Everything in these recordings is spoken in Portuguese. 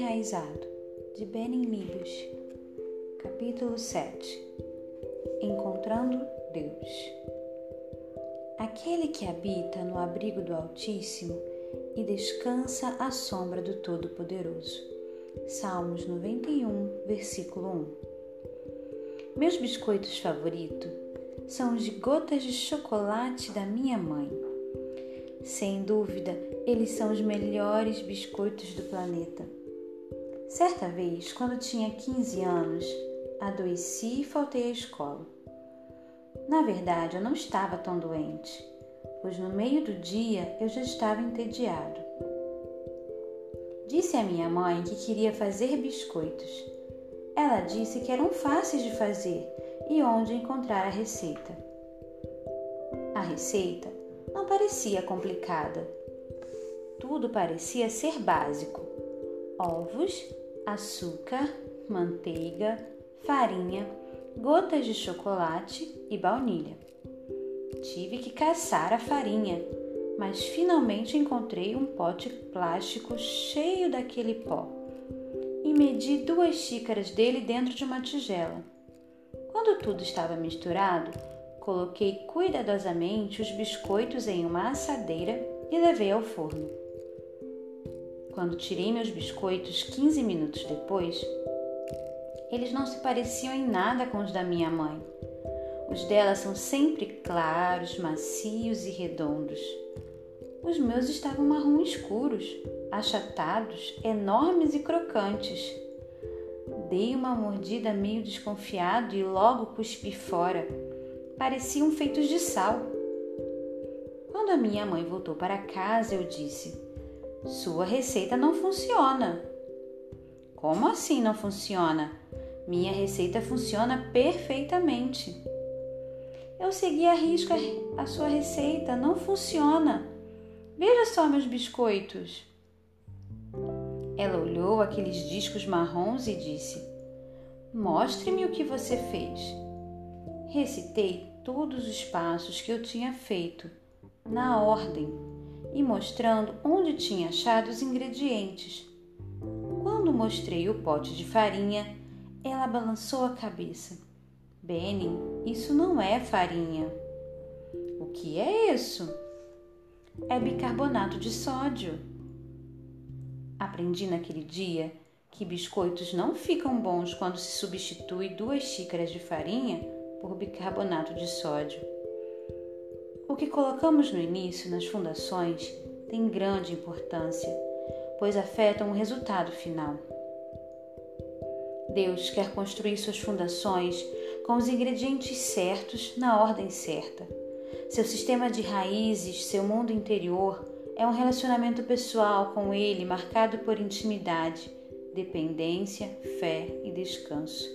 Enraizado, de Benin Libes, capítulo 7 Encontrando Deus. Aquele que habita no abrigo do Altíssimo e descansa à sombra do Todo-Poderoso. Salmos 91, versículo 1. Meus biscoitos favoritos são os de gotas de chocolate da minha mãe. Sem dúvida, eles são os melhores biscoitos do planeta. Certa vez, quando tinha 15 anos, adoeci e faltei à escola. Na verdade, eu não estava tão doente, pois no meio do dia eu já estava entediado. Disse à minha mãe que queria fazer biscoitos. Ela disse que eram fáceis de fazer e onde encontrar a receita. A receita não parecia complicada. Tudo parecia ser básico: ovos, açúcar, manteiga, farinha, gotas de chocolate e baunilha. Tive que caçar a farinha, mas finalmente encontrei um pote plástico cheio daquele pó e medi duas xícaras dele dentro de uma tigela. Quando tudo estava misturado, coloquei cuidadosamente os biscoitos em uma assadeira e levei ao forno. Quando tirei meus biscoitos 15 minutos depois, eles não se pareciam em nada com os da minha mãe. Os dela são sempre claros, macios e redondos. Os meus estavam marrom escuros, achatados, enormes e crocantes. Dei uma mordida meio desconfiado e logo cuspi fora. Pareciam feitos de sal. Quando a minha mãe voltou para casa, eu disse: Sua receita não funciona. Como assim não funciona? Minha receita funciona perfeitamente. Eu segui a risca a sua receita, não funciona. Veja só meus biscoitos. Ela olhou aqueles discos marrons e disse: Mostre-me o que você fez. Recitei todos os passos que eu tinha feito, na ordem, e mostrando onde tinha achado os ingredientes. Quando mostrei o pote de farinha, ela balançou a cabeça. Benny, isso não é farinha. O que é isso? É bicarbonato de sódio. Aprendi naquele dia que biscoitos não ficam bons quando se substitui duas xícaras de farinha por bicarbonato de sódio. O que colocamos no início nas fundações tem grande importância, pois afetam o resultado final. Deus quer construir suas fundações com os ingredientes certos na ordem certa. Seu sistema de raízes, seu mundo interior, é um relacionamento pessoal com Ele marcado por intimidade, dependência, fé e descanso.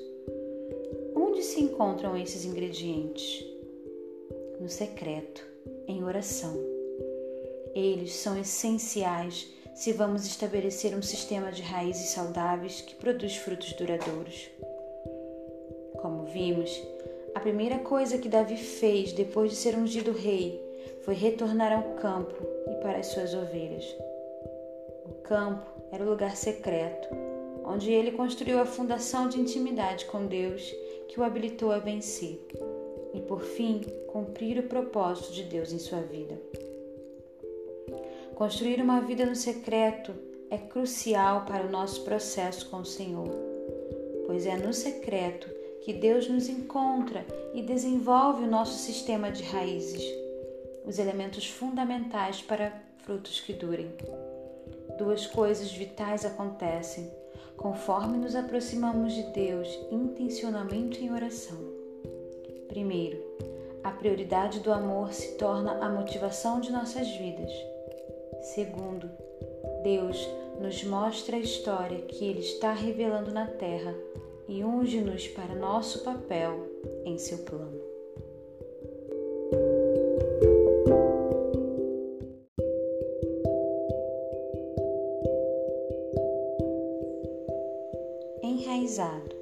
Onde se encontram esses ingredientes? No secreto, em oração. Eles são essenciais se vamos estabelecer um sistema de raízes saudáveis que produz frutos duradouros. Como vimos, a primeira coisa que Davi fez depois de ser ungido rei foi retornar ao campo e para as suas ovelhas. O campo era o lugar secreto, onde ele construiu a fundação de intimidade com Deus que o habilitou a vencer e, por fim, cumprir o propósito de Deus em sua vida. Construir uma vida no secreto é crucial para o nosso processo com o Senhor, pois é no secreto que Deus nos encontra e desenvolve o nosso sistema de raízes, os elementos fundamentais para frutos que durem. Duas coisas vitais acontecem conforme nos aproximamos de Deus intencionalmente em oração. Primeiro, a prioridade do amor se torna a motivação de nossas vidas. Segundo, Deus nos mostra a história que Ele está revelando na Terra e unge-nos para nosso papel em seu plano. Enraizado,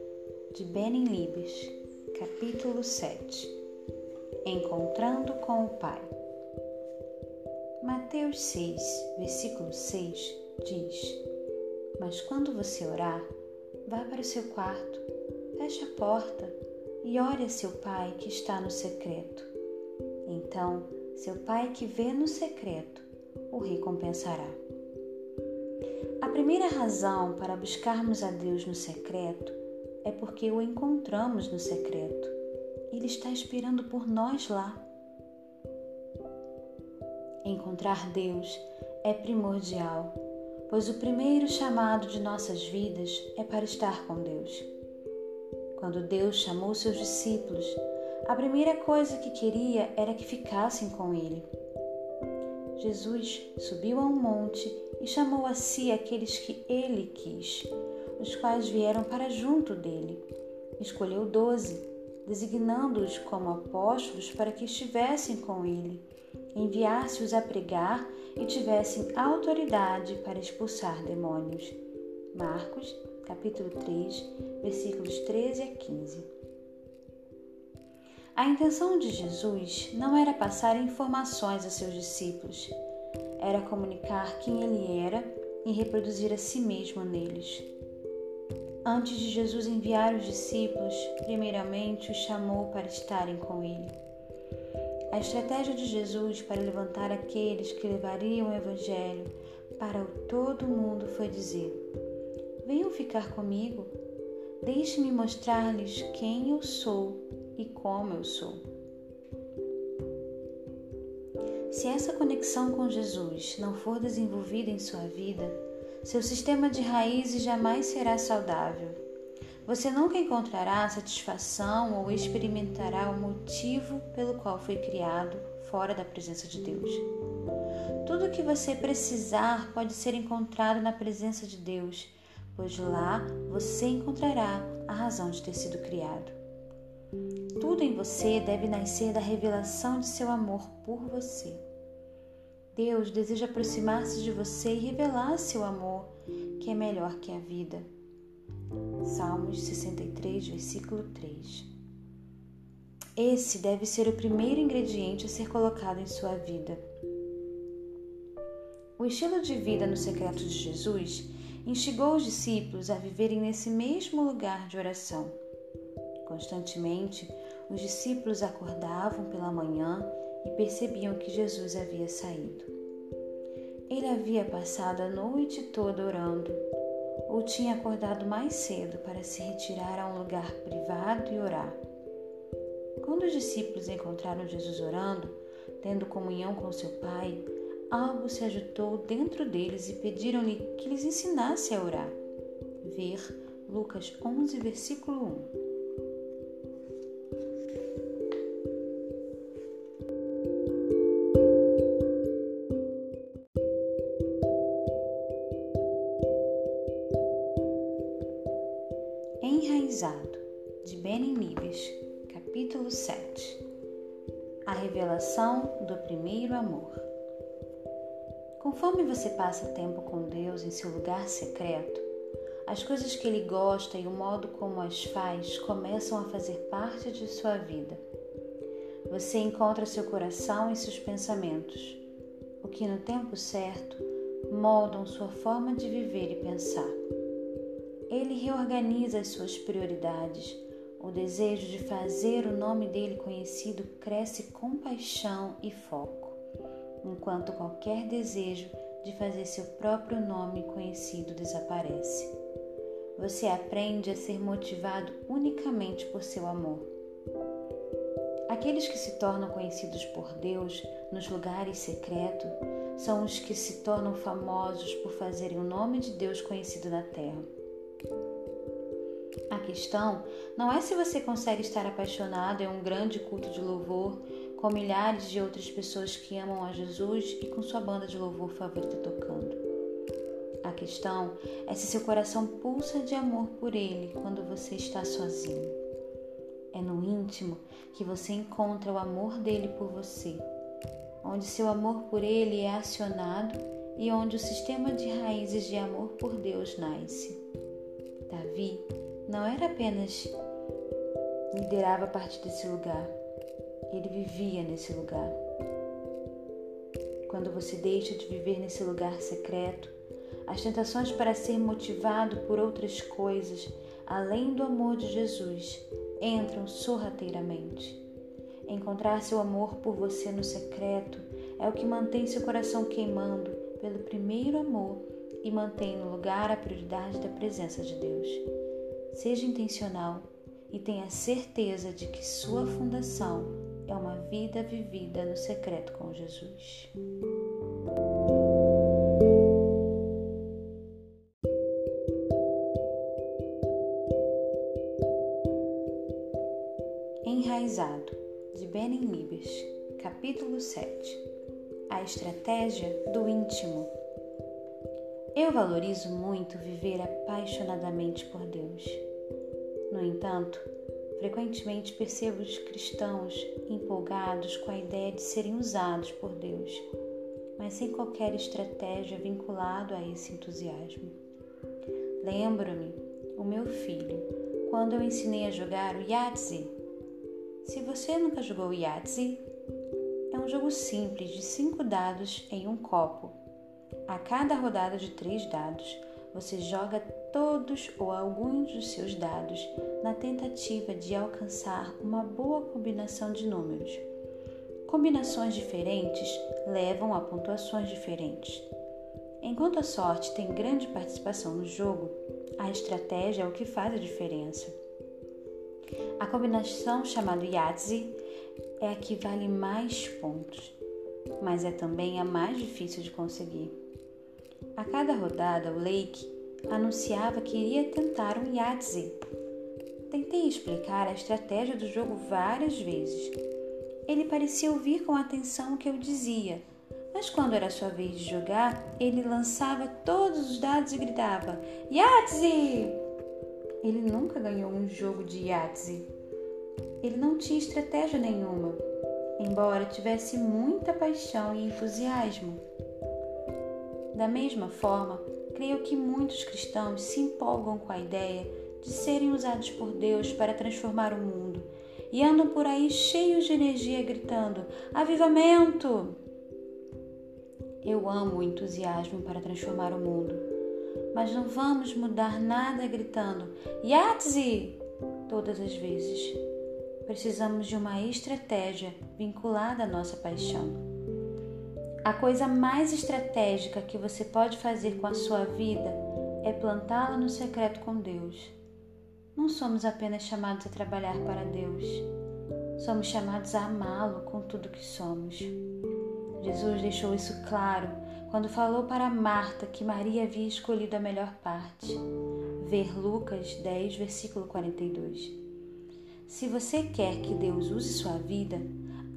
de Benin Libes, capítulo 7 Encontrando com o Pai. Mateus 6, versículo 6 diz: Mas quando você orar, vá para o seu quarto, feche a porta e ore a seu pai que está no secreto. Então, seu pai que vê no secreto o recompensará. A primeira razão para buscarmos a Deus no secreto é porque o encontramos no secreto. Ele está esperando por nós lá. Encontrar Deus é primordial, pois o primeiro chamado de nossas vidas é para estar com Deus. Quando Deus chamou seus discípulos, a primeira coisa que queria era que ficassem com Ele. Jesus subiu a um monte e chamou a si aqueles que ele quis, os quais vieram para junto dele. Escolheu doze, designando-os como apóstolos para que estivessem com ele, enviasse-os a pregar e tivessem autoridade para expulsar demônios. Marcos, capítulo 3, versículos 13 a 15. A intenção de Jesus não era passar informações a seus discípulos, era comunicar quem ele era e reproduzir a si mesmo neles. Antes de Jesus enviar os discípulos, primeiramente os chamou para estarem com ele. A estratégia de Jesus para levantar aqueles que levariam o Evangelho para o todo mundo foi dizer: Venham ficar comigo, deixe-me mostrar-lhes quem eu sou e como eu sou. Se essa conexão com Jesus não for desenvolvida em sua vida, seu sistema de raízes jamais será saudável. Você nunca encontrará satisfação ou experimentará o motivo pelo qual foi criado fora da presença de Deus. Tudo o que você precisar pode ser encontrado na presença de Deus, pois lá você encontrará a razão de ter sido criado. Tudo em você deve nascer da revelação de seu amor por você. Deus deseja aproximar-se de você e revelar seu amor, que é melhor que a vida. Salmos 63, versículo 3. Esse deve ser o primeiro ingrediente a ser colocado em sua vida. O estilo de vida no secreto de Jesus instigou os discípulos a viverem nesse mesmo lugar de oração. Constantemente, os discípulos acordavam pela manhã e percebiam que Jesus havia saído. Ele havia passado a noite toda orando ou tinha acordado mais cedo para se retirar a um lugar privado e orar. Quando os discípulos encontraram Jesus orando, tendo comunhão com seu Pai, algo se agitou dentro deles e pediram-lhe que lhes ensinasse a orar. Ver Lucas 11, versículo 1. Conforme você passa tempo com Deus em seu lugar secreto, as coisas que Ele gosta e o modo como as faz começam a fazer parte de sua vida. Você encontra seu coração e seus pensamentos, o que no tempo certo moldam sua forma de viver e pensar. Ele reorganiza as suas prioridades. O desejo de fazer o nome dele conhecido cresce com paixão e foco, enquanto qualquer desejo de fazer seu próprio nome conhecido desaparece. Você aprende a ser motivado unicamente por seu amor. Aqueles que se tornam conhecidos por Deus nos lugares secretos são os que se tornam famosos por fazerem o nome de Deus conhecido na terra. A questão não é se você consegue estar apaixonado em um grande culto de louvor com milhares de outras pessoas que amam a Jesus e com sua banda de louvor favorita tocando. A questão é se seu coração pulsa de amor por Ele quando você está sozinho. É no íntimo que você encontra o amor dele por você, onde seu amor por Ele é acionado e onde o sistema de raízes de amor por Deus nasce. Davi não era apenas liderava a partir desse lugar, ele vivia nesse lugar. Quando você deixa de viver nesse lugar secreto, as tentações para ser motivado por outras coisas além do amor de Jesus entram sorrateiramente. Encontrar seu amor por você no secreto é o que mantém seu coração queimando pelo primeiro amor e mantém no lugar a prioridade da presença de Deus. Seja intencional e tenha certeza de que sua fundação é uma vida vivida no secreto com Jesus. Enraizado, de Benin Libes, capítulo 7 A estratégia do íntimo. Eu valorizo muito viver apaixonadamente por Deus. No entanto, frequentemente percebo os cristãos empolgados com a ideia de serem usados por Deus, mas sem qualquer estratégia vinculado a esse entusiasmo. Lembro-me, o meu filho, quando eu ensinei a jogar o Yahtzee. Se você nunca jogou Yahtzee, é um jogo simples de cinco dados em um copo a cada rodada de três dados, você joga todos ou alguns dos seus dados na tentativa de alcançar uma boa combinação de números. Combinações diferentes levam a pontuações diferentes. Enquanto a sorte tem grande participação no jogo, a estratégia é o que faz a diferença. A combinação chamada Yahtzee é a que vale mais pontos, mas é também a mais difícil de conseguir. A cada rodada, o Lake anunciava que iria tentar um Yahtzee. Tentei explicar a estratégia do jogo várias vezes. Ele parecia ouvir com atenção o que eu dizia, mas quando era sua vez de jogar, ele lançava todos os dados e gritava: Yahtzee! Ele nunca ganhou um jogo de Yahtzee. Ele não tinha estratégia nenhuma, embora tivesse muita paixão e entusiasmo. Da mesma forma, creio que muitos cristãos se empolgam com a ideia de serem usados por Deus para transformar o mundo e andam por aí cheios de energia gritando: Avivamento! Eu amo o entusiasmo para transformar o mundo, mas não vamos mudar nada gritando Yahtzee todas as vezes. Precisamos de uma estratégia vinculada à nossa paixão. A coisa mais estratégica que você pode fazer com a sua vida é plantá-la no secreto com Deus. Não somos apenas chamados a trabalhar para Deus, somos chamados a amá-lo com tudo que somos. Jesus deixou isso claro quando falou para Marta que Maria havia escolhido a melhor parte. Ver Lucas 10, versículo 42. Se você quer que Deus use sua vida,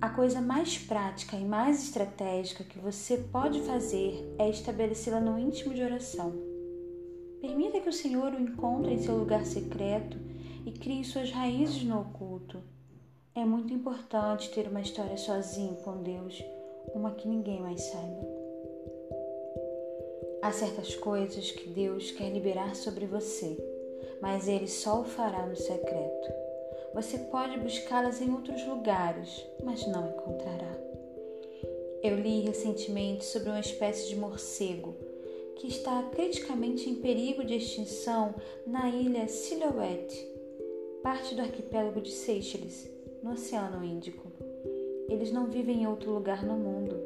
a coisa mais prática e mais estratégica que você pode fazer é estabelecê-la no íntimo de oração. Permita que o Senhor o encontre em seu lugar secreto e crie suas raízes no oculto. É muito importante ter uma história sozinho com Deus, uma que ninguém mais saiba. Há certas coisas que Deus quer liberar sobre você, mas Ele só o fará no secreto. Você pode buscá-las em outros lugares, mas não encontrará. Eu li recentemente sobre uma espécie de morcego que está criticamente em perigo de extinção na ilha Silhouette, parte do arquipélago de Seychelles, no Oceano Índico. Eles não vivem em outro lugar no mundo.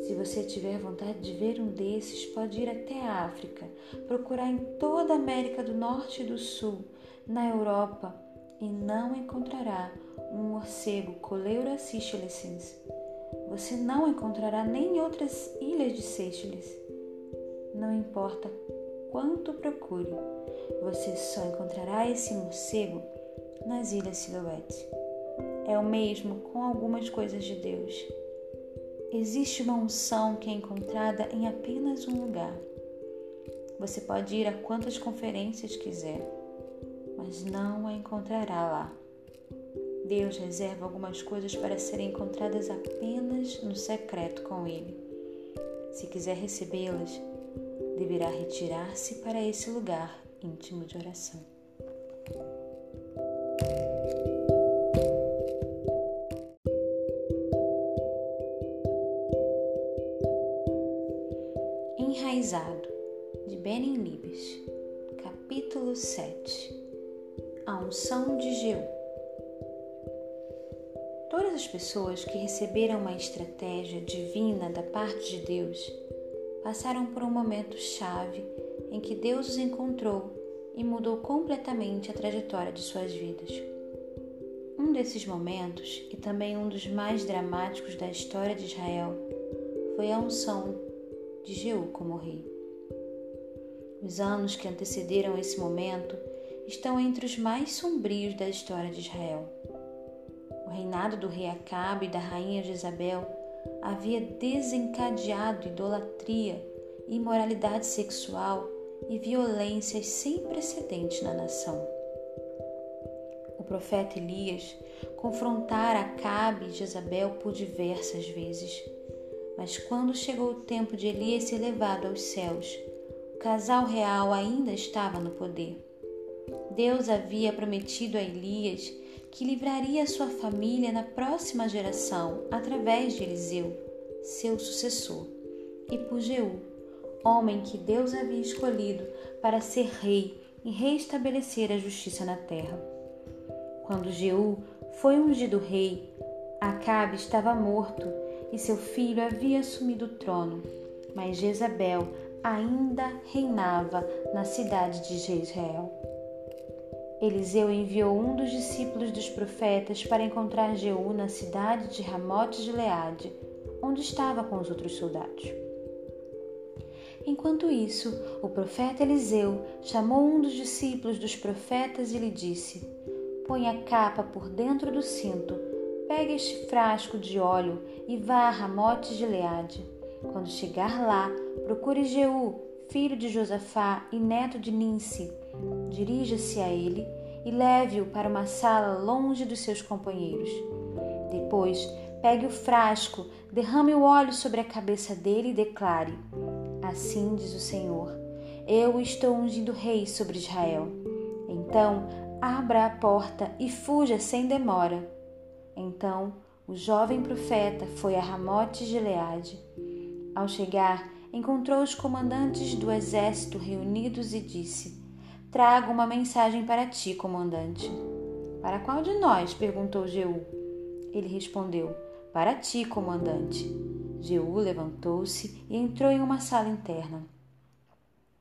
Se você tiver vontade de ver um desses, pode ir até a África, procurar em toda a América do Norte e do Sul, na Europa, e não encontrará um morcego Coleura seychellensis. Você não encontrará nem em outras ilhas de Seychelles. Não importa quanto procure, você só encontrará esse morcego nas Ilhas Silhouette. É o mesmo com algumas coisas de Deus. Existe uma unção que é encontrada em apenas um lugar. Você pode ir a quantas conferências quiser mas não a encontrará lá. Deus reserva algumas coisas para serem encontradas apenas no secreto com Ele. Se quiser recebê-las, deverá retirar-se para esse lugar íntimo de oração. Enraizado, de Benin Libes, capítulo 7 A unção de Jeú. Todas as pessoas que receberam uma estratégia divina da parte de Deus passaram por um momento chave em que Deus os encontrou e mudou completamente a trajetória de suas vidas. Um desses momentos, e também um dos mais dramáticos da história de Israel, foi a unção de Jeú como rei. Os anos que antecederam esse momento estão entre os mais sombrios da história de Israel. O reinado do rei Acabe e da rainha Jezabel havia desencadeado idolatria, imoralidade sexual e violências sem precedentes na nação. O profeta Elias confrontara Acabe e Jezabel por diversas vezes, mas quando chegou o tempo de Elias ser levado aos céus, o casal real ainda estava no poder. Deus havia prometido a Elias que livraria sua família na próxima geração através de Eliseu, seu sucessor, e por Jeú, homem que Deus havia escolhido para ser rei e reestabelecer a justiça na terra. Quando Jeú foi ungido rei, Acabe estava morto e seu filho havia assumido o trono, mas Jezabel ainda reinava na cidade de Jezreel. Eliseu enviou um dos discípulos dos profetas para encontrar Jeú na cidade de Ramote de Leade, onde estava com os outros soldados. Enquanto isso, o profeta Eliseu chamou um dos discípulos dos profetas e lhe disse: Põe a capa por dentro do cinto, pegue este frasco de óleo e vá a Ramote de Leade. Quando chegar lá, procure Jeú, filho de Josafá e neto de Ninsi. Dirija-se a ele e leve-o para uma sala longe dos seus companheiros. Depois, pegue o frasco, derrame o óleo sobre a cabeça dele e declare: Assim diz o Senhor: Eu estou ungindo rei sobre Israel. Então, abra a porta e fuja sem demora. Então, o jovem profeta foi a Ramote de Leade. Ao chegar, encontrou os comandantes do exército reunidos e disse: Trago uma mensagem para ti, comandante. Para qual de nós? perguntou Jeú. Ele respondeu: Para ti, comandante. Jeú levantou-se e entrou em uma sala interna.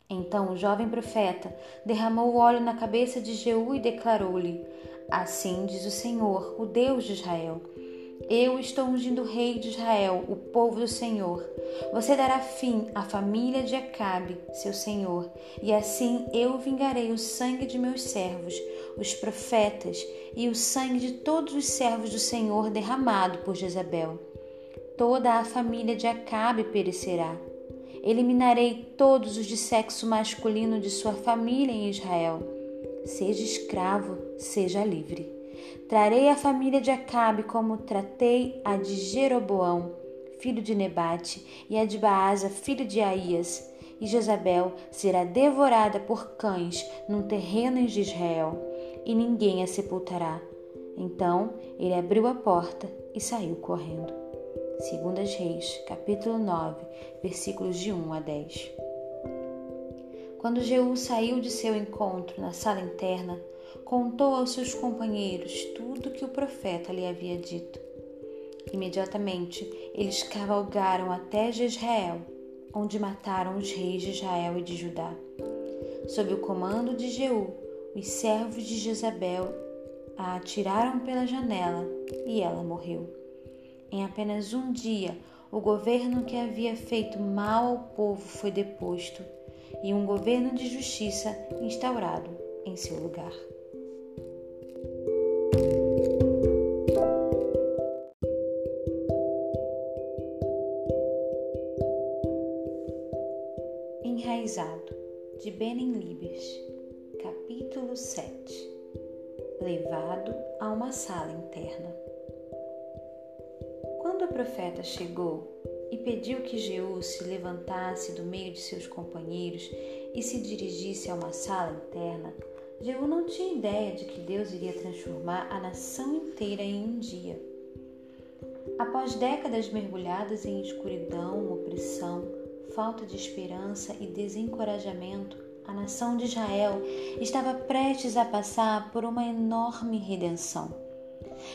Então o jovem profeta derramou o óleo na cabeça de Jeú e declarou-lhe: Assim diz o Senhor, o Deus de Israel: Eu estou ungindo o rei de Israel, o povo do Senhor. Você dará fim à família de Acabe, seu senhor, e assim eu vingarei o sangue de meus servos, os profetas, e o sangue de todos os servos do Senhor derramado por Jezabel toda a família de Acabe perecerá. Eliminarei todos os de sexo masculino de sua família em Israel. Seja escravo, seja livre. Trarei a família de Acabe como tratei a de Jeroboão, filho de Nebate, e a de Baasa, filho de Aías. E Jezabel será devorada por cães num terreno em Israel, e ninguém a sepultará. Então ele abriu a porta e saiu correndo. Segundas Reis, capítulo 9, versículos de 1 a 10. Quando Jeú saiu de seu encontro na sala interna, contou aos seus companheiros tudo que o profeta lhe havia dito. Imediatamente, eles cavalgaram até Jezreel, onde mataram os reis de Israel e de Judá. Sob o comando de Jeú, os servos de Jezabel a atiraram pela janela e ela morreu. Em apenas um dia, o governo que havia feito mal ao povo foi deposto e um governo de justiça instaurado em seu lugar. 7 Levado a uma sala interna. Quando o profeta chegou e pediu que Jeú se levantasse do meio de seus companheiros e se dirigisse a uma sala interna, Jeú não tinha ideia de que Deus iria transformar a nação inteira em um dia. Após décadas mergulhadas em escuridão, opressão, falta de esperança e desencorajamento, a nação de Israel estava prestes a passar por uma enorme redenção.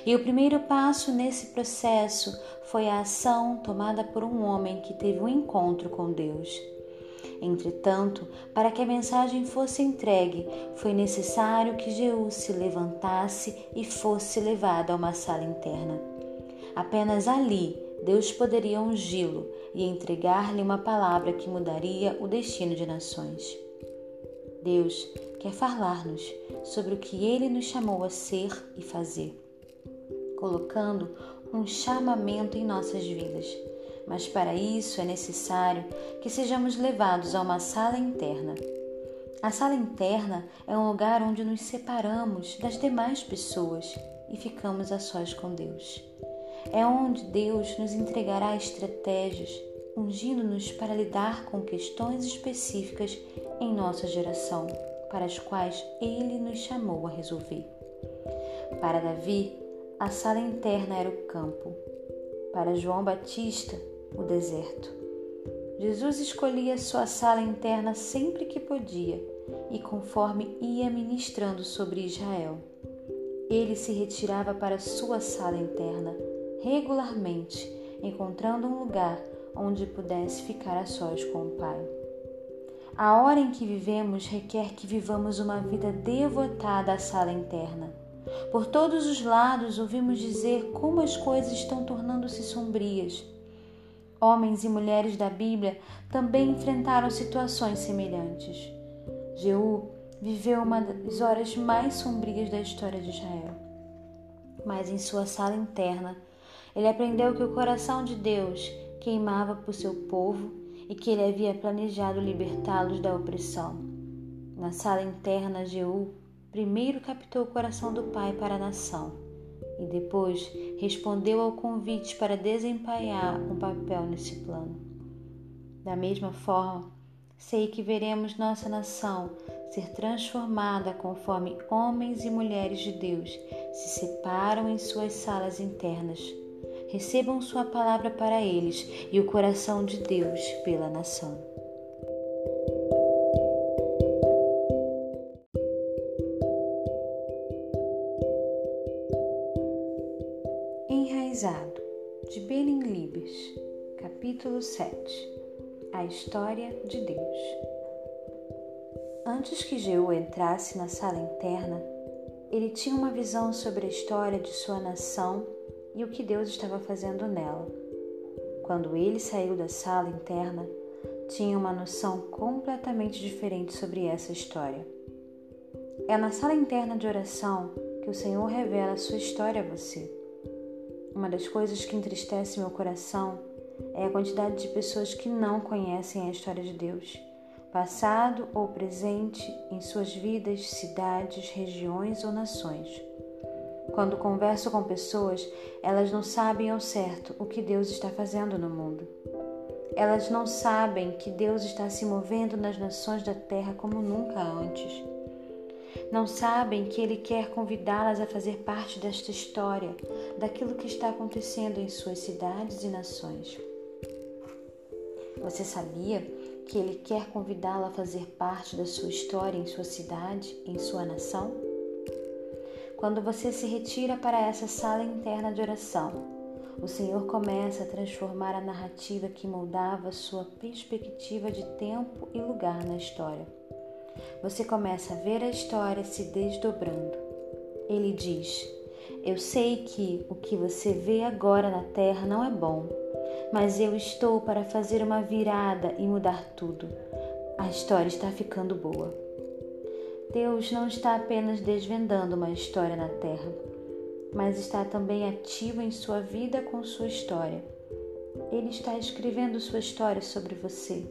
E o primeiro passo nesse processo foi a ação tomada por um homem que teve um encontro com Deus. Entretanto, para que a mensagem fosse entregue, foi necessário que Jeú se levantasse e fosse levado a uma sala interna. Apenas ali Deus poderia ungí-lo e entregar-lhe uma palavra que mudaria o destino de nações. Deus quer falar-nos sobre o que ele nos chamou a ser e fazer, colocando um chamamento em nossas vidas. Mas para isso é necessário que sejamos levados a uma sala interna. A sala interna é um lugar onde nos separamos das demais pessoas e ficamos a sós com Deus. É onde Deus nos entregará estratégias, ungindo-nos para lidar com questões específicas em nossa geração, para as quais ele nos chamou a resolver. Para Davi, a sala interna era o campo. Para João Batista, o deserto. Jesus escolhia sua sala interna sempre que podia e conforme ia ministrando sobre Israel. Ele se retirava para sua sala interna regularmente, encontrando um lugar onde pudesse ficar a sós com o Pai. A hora em que vivemos requer que vivamos uma vida devotada à sala interna. Por todos os lados ouvimos dizer como as coisas estão tornando-se sombrias. Homens e mulheres da Bíblia também enfrentaram situações semelhantes. Jeú viveu uma das horas mais sombrias da história de Israel. Mas em sua sala interna, ele aprendeu que o coração de Deus queimava por seu povo e que ele havia planejado libertá-los da opressão. Na sala interna, Jeú primeiro captou o coração do pai para a nação e depois respondeu ao convite para desempenhar um papel nesse plano. Da mesma forma, sei que veremos nossa nação ser transformada conforme homens e mulheres de Deus se separam em suas salas internas recebam Sua palavra para eles e o coração de Deus pela nação. Enraizado, de Benin Libes, capítulo 7 A História de Deus. Antes que Jeú entrasse na sala interna, ele tinha uma visão sobre a história de sua nação e o que Deus estava fazendo nela. Quando ele saiu da sala interna, tinha uma noção completamente diferente sobre essa história. É na sala interna de oração que o Senhor revela a sua história a você. Uma das coisas que entristece meu coração é a quantidade de pessoas que não conhecem a história de Deus, passado ou presente em suas vidas, cidades, regiões ou nações. Quando converso com pessoas, elas não sabem ao certo o que Deus está fazendo no mundo. Elas não sabem que Deus está se movendo nas nações da terra como nunca antes. Não sabem que Ele quer convidá-las a fazer parte desta história, daquilo que está acontecendo em suas cidades e nações. Você sabia que Ele quer convidá-la a fazer parte da sua história em sua cidade, em sua nação? Quando você se retira para essa sala interna de oração, o Senhor começa a transformar a narrativa que moldava sua perspectiva de tempo e lugar na história. Você começa a ver a história se desdobrando. Ele diz: Eu sei que o que você vê agora na terra não é bom, mas eu estou para fazer uma virada e mudar tudo. A história está ficando boa. Deus não está apenas desvendando uma história na Terra, mas está também ativo em sua vida com sua história. Ele está escrevendo sua história sobre você.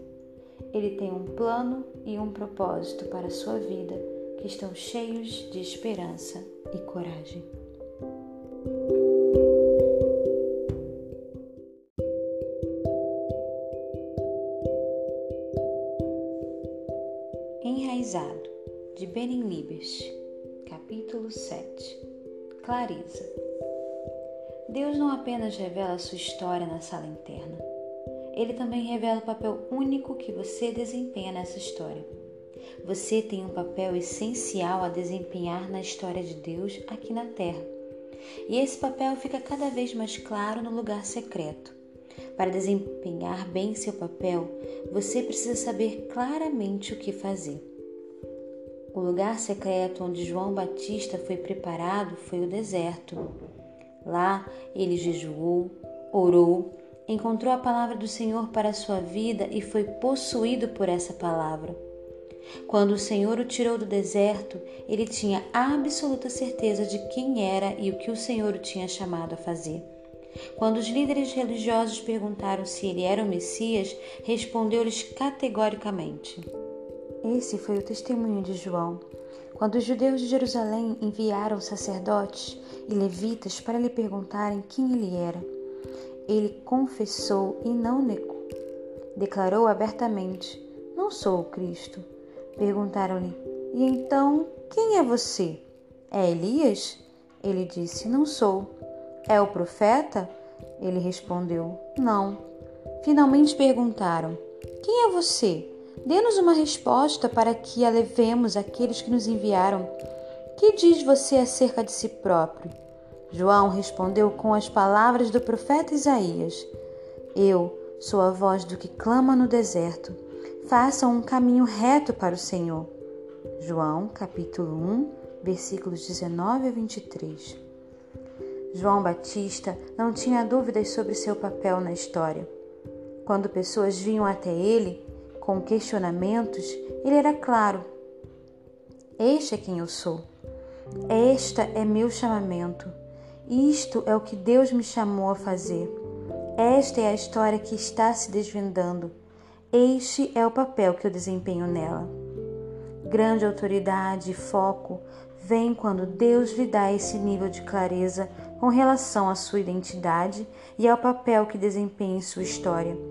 Ele tem um plano e um propósito para a sua vida que estão cheios de esperança e coragem. De Benin Libes, capítulo 7 Clareza Deus não apenas revela sua história na sala interna, ele também revela o papel único que você desempenha nessa história. Você tem um papel essencial a desempenhar na história de Deus aqui na Terra. E esse papel fica cada vez mais claro no lugar secreto. Para desempenhar bem seu papel, você precisa saber claramente o que fazer. O lugar secreto onde João Batista foi preparado foi o deserto. Lá ele jejuou, orou, encontrou a palavra do Senhor para sua vida e foi possuído por essa palavra. Quando o Senhor o tirou do deserto, ele tinha absoluta certeza de quem era e o que o Senhor o tinha chamado a fazer. Quando os líderes religiosos perguntaram se ele era o Messias, respondeu-lhes categoricamente: Esse foi o testemunho de João. Quando os judeus de Jerusalém enviaram sacerdotes e levitas para lhe perguntarem quem ele era, ele confessou e não negou. Declarou abertamente: Não sou o Cristo. Perguntaram-lhe: E então, quem é você? É Elias? Ele disse: Não sou. É o profeta? Ele respondeu: Não. Finalmente perguntaram: Quem é você? Dê-nos uma resposta para que a levemos àqueles que nos enviaram. Que diz você acerca de si próprio? João respondeu com as palavras do profeta Isaías: Eu sou a voz do que clama no deserto façam um caminho reto para o Senhor. João, capítulo 1, versículos 19 a 23. João Batista não tinha dúvidas sobre seu papel na história. Quando pessoas vinham até ele com questionamentos, ele era claro: Este é quem eu sou. Esta é meu chamamento. Isto é o que Deus me chamou a fazer. Esta é a história que está se desvendando. Este é o papel que eu desempenho nela. Grande autoridade e foco vem quando Deus lhe dá esse nível de clareza com relação à sua identidade e ao papel que desempenha em sua história.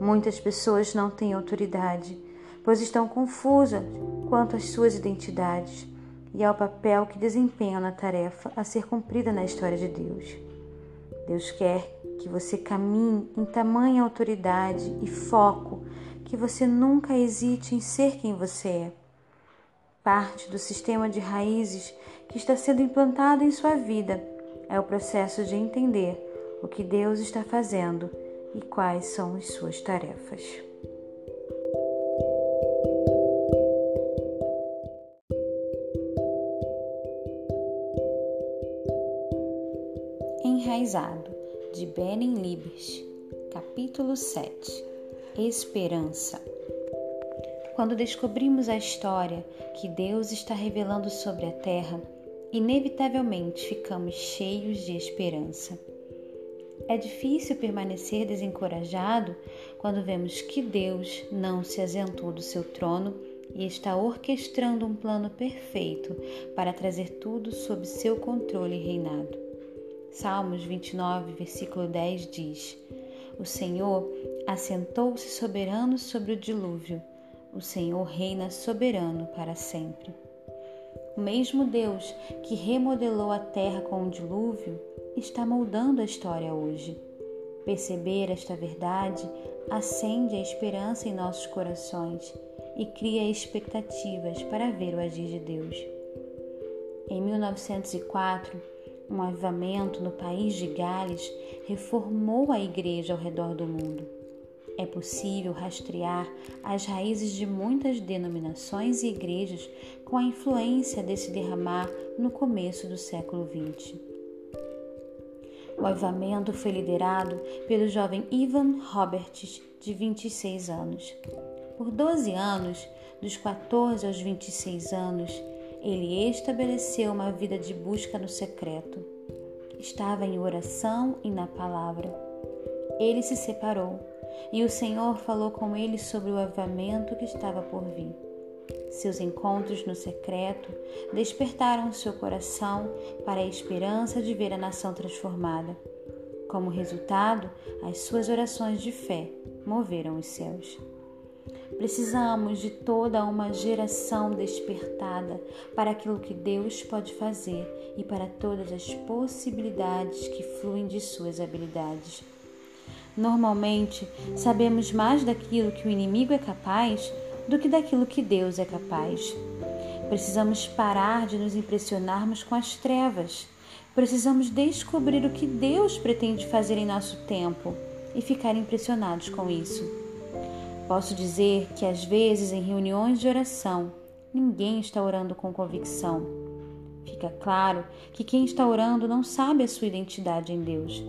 Muitas pessoas não têm autoridade, pois estão confusas quanto às suas identidades e ao papel que desempenham na tarefa a ser cumprida na história de Deus. Deus quer que você caminhe em tamanha autoridade e foco que você nunca hesite em ser quem você é. Parte do sistema de raízes que está sendo implantado em sua vida é o processo de entender o que Deus está fazendo e quais são as suas tarefas. Enraizado de Benin Libes, capítulo 7 Esperança. Quando descobrimos a história que Deus está revelando sobre a terra, inevitavelmente ficamos cheios de esperança. É difícil permanecer desencorajado quando vemos que Deus não se asentou do seu trono e está orquestrando um plano perfeito para trazer tudo sob seu controle e reinado. Salmos 29, versículo 10 diz: O Senhor assentou-se soberano sobre o dilúvio. O Senhor reina soberano para sempre. O mesmo Deus que remodelou a terra com o dilúvio está moldando a história hoje. Perceber esta verdade acende a esperança em nossos corações e cria expectativas para ver o agir de Deus. Em 1904, um avivamento no país de Gales reformou a igreja ao redor do mundo. É possível rastrear as raízes de muitas denominações e igrejas com a influência desse derramar no começo do século XX. O avivamento foi liderado pelo jovem Ivan Roberts, de 26 anos. Por 12 anos, dos 14 aos 26 anos, ele estabeleceu uma vida de busca no secreto. Estava em oração e na palavra. Ele se separou e o Senhor falou com ele sobre o avamento que estava por vir. Seus encontros no secreto despertaram seu coração para a esperança de ver a nação transformada. Como resultado, as suas orações de fé moveram os céus. Precisamos de toda uma geração despertada para aquilo que Deus pode fazer e para todas as possibilidades que fluem de suas habilidades. Normalmente, sabemos mais daquilo que o inimigo é capaz do que daquilo que Deus é capaz. Precisamos parar de nos impressionarmos com as trevas. Precisamos descobrir o que Deus pretende fazer em nosso tempo e ficar impressionados com isso. Posso dizer que às vezes em reuniões de oração, ninguém está orando com convicção. Fica claro que quem está orando não sabe a sua identidade em Deus.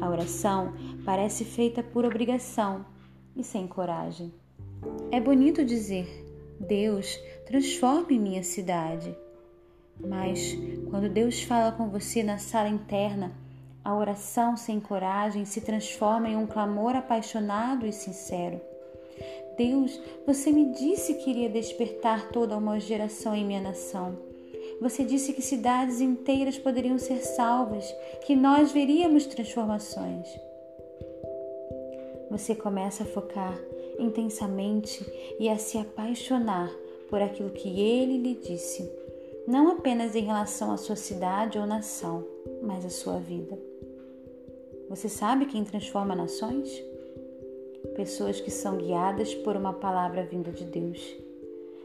A oração parece feita por obrigação e sem coragem. É bonito dizer: Deus, transforme minha cidade. Mas quando Deus fala com você na sala interna, a oração sem coragem se transforma em um clamor apaixonado e sincero. Deus, você me disse que iria despertar toda uma geração em minha nação. Você disse que cidades inteiras poderiam ser salvas, que nós veríamos transformações. Você começa a focar intensamente e a se apaixonar por aquilo que ele lhe disse, não apenas em relação à sua cidade ou nação, mas à sua vida. Você sabe quem transforma nações? Pessoas que são guiadas por uma palavra vinda de Deus.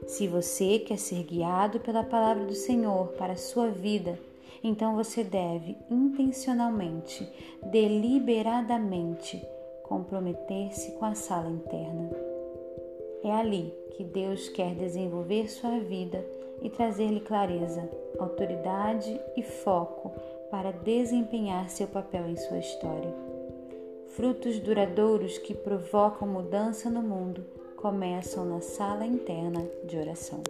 Se você quer ser guiado pela palavra do Senhor para a sua vida, então você deve intencionalmente, deliberadamente, comprometer-se com a sala interna. É ali que Deus quer desenvolver sua vida e trazer-lhe clareza, autoridade e foco para desempenhar seu papel em sua história. Frutos duradouros que provocam mudança no mundo começam na sala interna de oração.